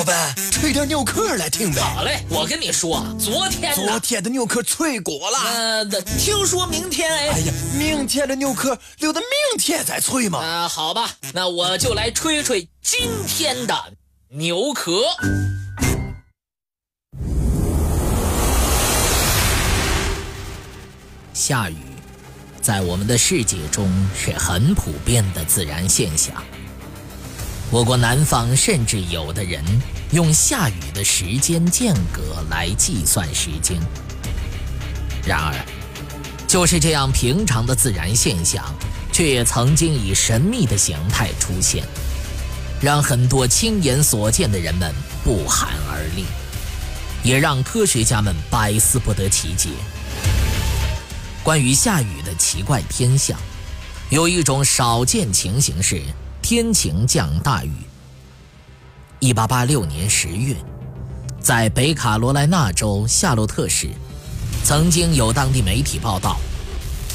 老板，吹点牛壳来听呗。好嘞，我跟你说，昨天昨天的牛壳脆过了。呃，听说明天哎。哎呀，明天的牛壳留到明天再吹嘛。啊，好吧，那我就来吹吹今天的牛壳。下雨，在我们的世界中是很普遍的自然现象。我国南方甚至有的人用下雨的时间间隔来计算时间。然而，就是这样平常的自然现象，却也曾经以神秘的形态出现，让很多亲眼所见的人们不寒而栗，也让科学家们百思不得其解。关于下雨的奇怪天象，有一种少见情形是。天晴降大雨。一八八六年十月，在北卡罗来纳州夏洛特市，曾经有当地媒体报道，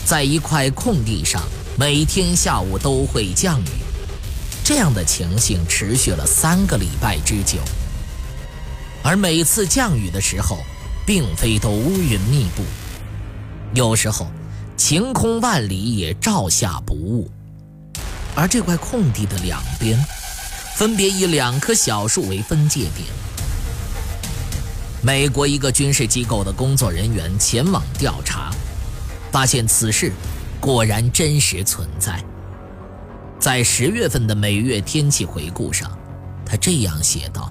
在一块空地上，每天下午都会降雨。这样的情形持续了三个礼拜之久。而每次降雨的时候，并非都乌云密布，有时候晴空万里，也照下不误。而这块空地的两边，分别以两棵小树为分界点。美国一个军事机构的工作人员前往调查，发现此事果然真实存在。在十月份的每月天气回顾上，他这样写道：“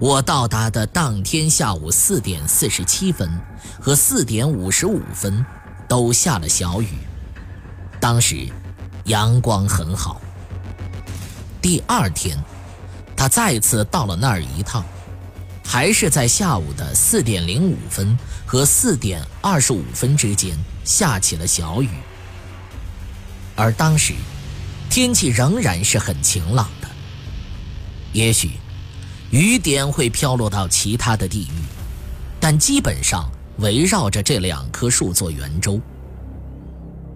我到达的当天下午四点四十七分和四点五十五分，都下了小雨。当时。”阳光很好。第二天，他再次到了那儿一趟，还是在下午的四点零五分和四点二十五分之间下起了小雨。而当时，天气仍然是很晴朗的。也许，雨点会飘落到其他的地域，但基本上围绕着这两棵树做圆周。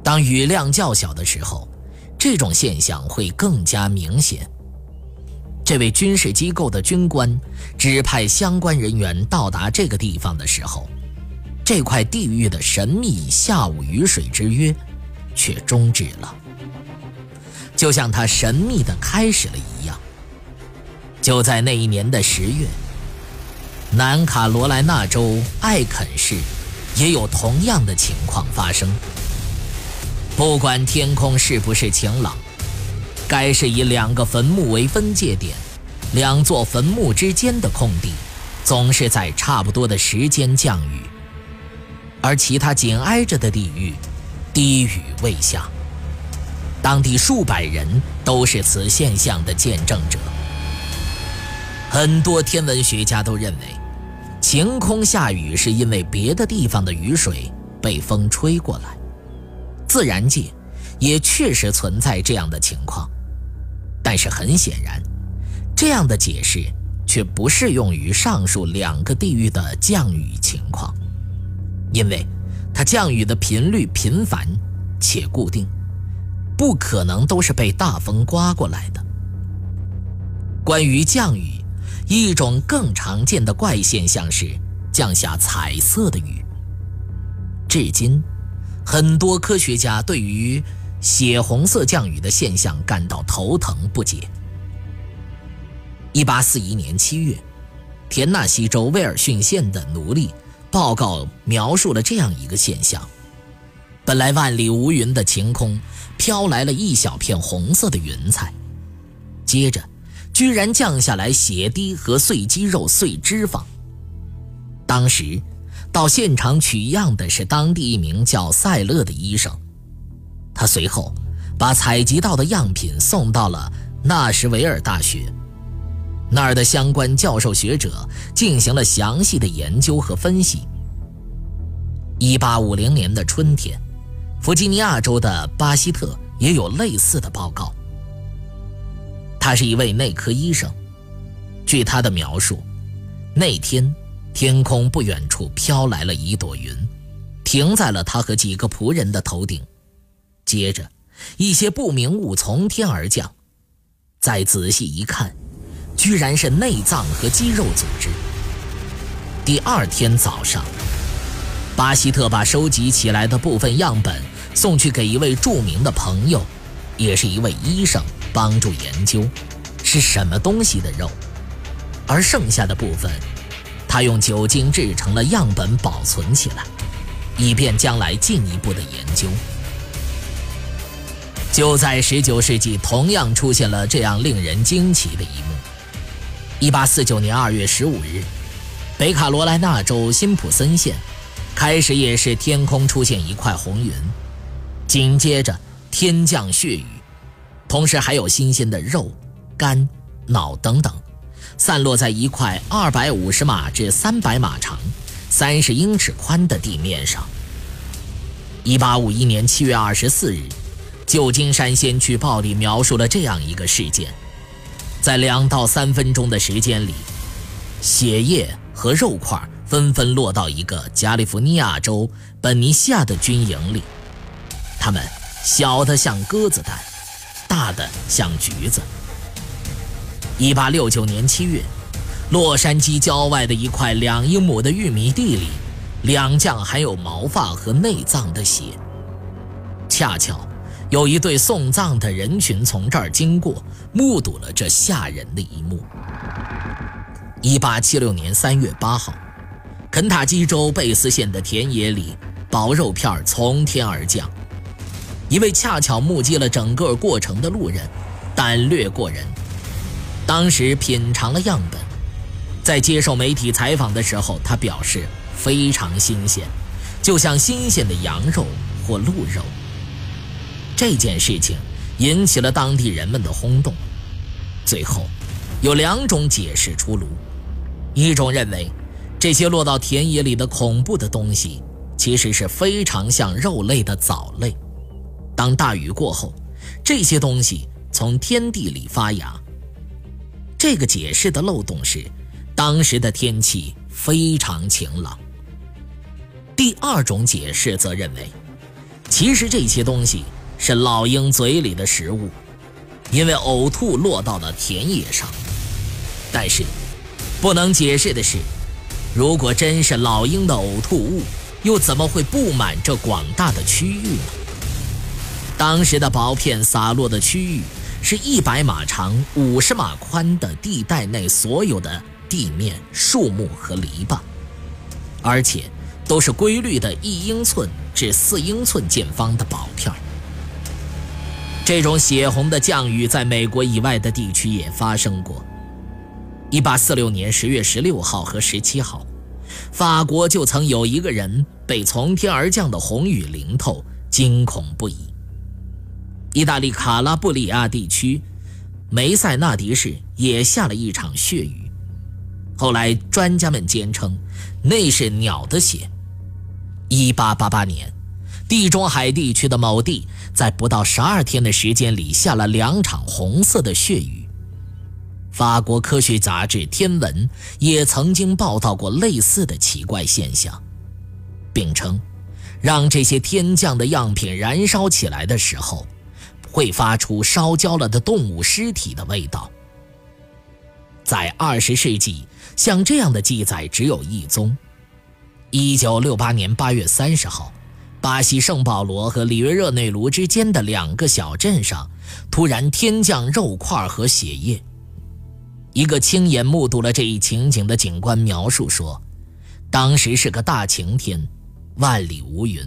当雨量较小的时候，这种现象会更加明显。这位军事机构的军官指派相关人员到达这个地方的时候，这块地域的神秘下午雨水之约却终止了，就像它神秘的开始了一样。就在那一年的十月，南卡罗来纳州艾肯市也有同样的情况发生。不管天空是不是晴朗，该是以两个坟墓为分界点，两座坟墓之间的空地，总是在差不多的时间降雨，而其他紧挨着的地域，低雨未下。当地数百人都是此现象的见证者。很多天文学家都认为，晴空下雨是因为别的地方的雨水被风吹过来。自然界也确实存在这样的情况，但是很显然，这样的解释却不适用于上述两个地域的降雨情况，因为它降雨的频率频繁且固定，不可能都是被大风刮过来的。关于降雨，一种更常见的怪现象是降下彩色的雨，至今。很多科学家对于血红色降雨的现象感到头疼不解。一八四一年七月，田纳西州威尔逊县的奴隶报告描述了这样一个现象：本来万里无云的晴空，飘来了一小片红色的云彩，接着居然降下来血滴和碎肌肉、碎脂肪。当时。到现场取样的是当地一名叫塞勒的医生，他随后把采集到的样品送到了纳什维尔大学，那儿的相关教授学者进行了详细的研究和分析。1850年的春天，弗吉尼亚州的巴希特也有类似的报告。他是一位内科医生，据他的描述，那天。天空不远处飘来了一朵云，停在了他和几个仆人的头顶。接着，一些不明物从天而降。再仔细一看，居然是内脏和肌肉组织。第二天早上，巴希特把收集起来的部分样本送去给一位著名的朋友，也是一位医生，帮助研究是什么东西的肉，而剩下的部分，他用酒精制成了样本保存起来，以便将来进一步的研究。就在19世纪，同样出现了这样令人惊奇的一幕。1849年2月15日，北卡罗来纳州辛普森县开始夜视，天空出现一块红云，紧接着天降血雨，同时还有新鲜的肉、肝、脑等等，散落在一块250码至300码长、30英尺宽的地面上。1851年7月24日。旧金山先驱报里描述了这样一个事件：在两到三分钟的时间里，血液和肉块纷纷落到一个加利福尼亚州本尼西亚的军营里，它们小的像鸽子蛋，大的像橘子。一八六九年七月，洛杉矶郊外的一块两英亩的玉米地里，两降含有毛发和内脏的血，恰巧。有一对送葬的人群从这儿经过，目睹了这吓人的一幕。一八七六年三月八号，肯塔基州贝斯县的田野里，薄肉片从天而降。一位恰巧目击了整个过程的路人，胆略过人，当时品尝了样本，在接受媒体采访的时候，他表示非常新鲜，就像新鲜的羊肉或鹿肉。这件事情引起了当地人们的轰动。最后，有两种解释出炉：一种认为，这些落到田野里的恐怖的东西，其实是非常像肉类的藻类。当大雨过后，这些东西从天地里发芽。这个解释的漏洞是，当时的天气非常晴朗。第二种解释则认为，其实这些东西。是老鹰嘴里的食物，因为呕吐落到了田野上。但是，不能解释的是，如果真是老鹰的呕吐物，又怎么会布满这广大的区域呢？当时的薄片洒落的区域是一百码长、五十码宽的地带内所有的地面、树木和篱笆，而且都是规律的一英寸至四英寸见方的薄片。这种血红的降雨在美国以外的地区也发生过。一八四六年十月十六号和十七号，法国就曾有一个人被从天而降的红雨淋透，惊恐不已。意大利卡拉布里亚地区梅塞纳迪市也下了一场血雨，后来专家们坚称那是鸟的血。一八八八年。地中海地区的某地，在不到十二天的时间里下了两场红色的血雨。法国科学杂志《天文》也曾经报道过类似的奇怪现象，并称，让这些天降的样品燃烧起来的时候，会发出烧焦了的动物尸体的味道。在二十世纪，像这样的记载只有一宗。一九六八年八月三十号。巴西圣保罗和里约热内卢之间的两个小镇上，突然天降肉块和血液。一个亲眼目睹了这一情景的警官描述说：“当时是个大晴天，万里无云。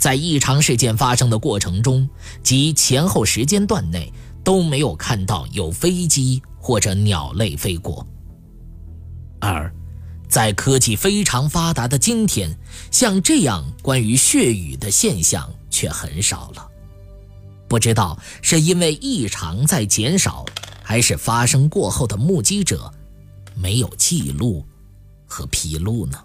在异常事件发生的过程中及前后时间段内，都没有看到有飞机或者鸟类飞过。”二。在科技非常发达的今天，像这样关于血雨的现象却很少了。不知道是因为异常在减少，还是发生过后的目击者没有记录和披露呢？